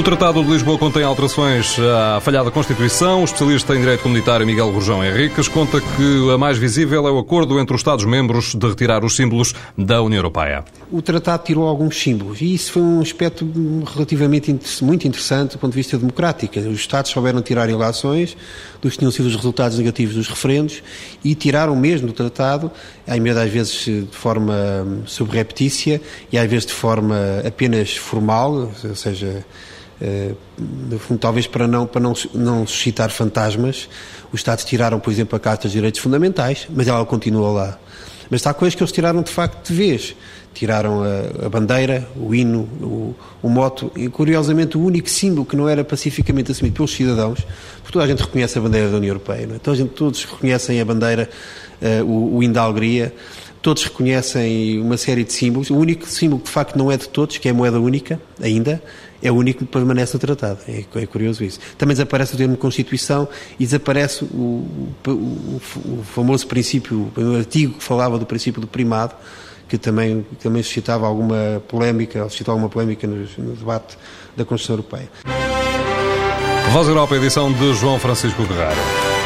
O Tratado de Lisboa contém alterações à falhada Constituição. O especialista em Direito Comunitário Miguel Rojão Henriques conta que a mais visível é o acordo entre os Estados-membros de retirar os símbolos da União Europeia. O Tratado tirou alguns símbolos e isso foi um aspecto relativamente muito interessante do ponto de vista democrático. Os Estados souberam tirar ilações dos que tinham sido os resultados negativos dos referendos e tiraram mesmo do Tratado, à maioria das vezes de forma subreptícia e às vezes de forma apenas formal, ou seja, Uh, talvez para não para não, não suscitar fantasmas, os Estados tiraram, por exemplo, a Carta dos Direitos Fundamentais, mas ela continua lá. Mas há coisas que eles tiraram de facto de vez. Tiraram a, a bandeira, o hino, o, o, moto, e curiosamente o único símbolo que não era pacificamente assumido pelos cidadãos, porque toda a gente reconhece a bandeira da União Europeia, não é? toda a gente, todos reconhecem a bandeira, uh, o, o hino da alegria, todos reconhecem uma série de símbolos. O único símbolo que de facto não é de todos, que é a moeda única, ainda, é o único que permanece no tratado. É, é curioso isso. Também desaparece o termo Constituição e desaparece o, o, o, famoso princípio, o artigo que falava do princípio do primado, que também, também suscitava alguma polémica, suscitou alguma polémica no, no debate da Constituição Europeia. Voz Europa, edição de João Francisco Guerreiro.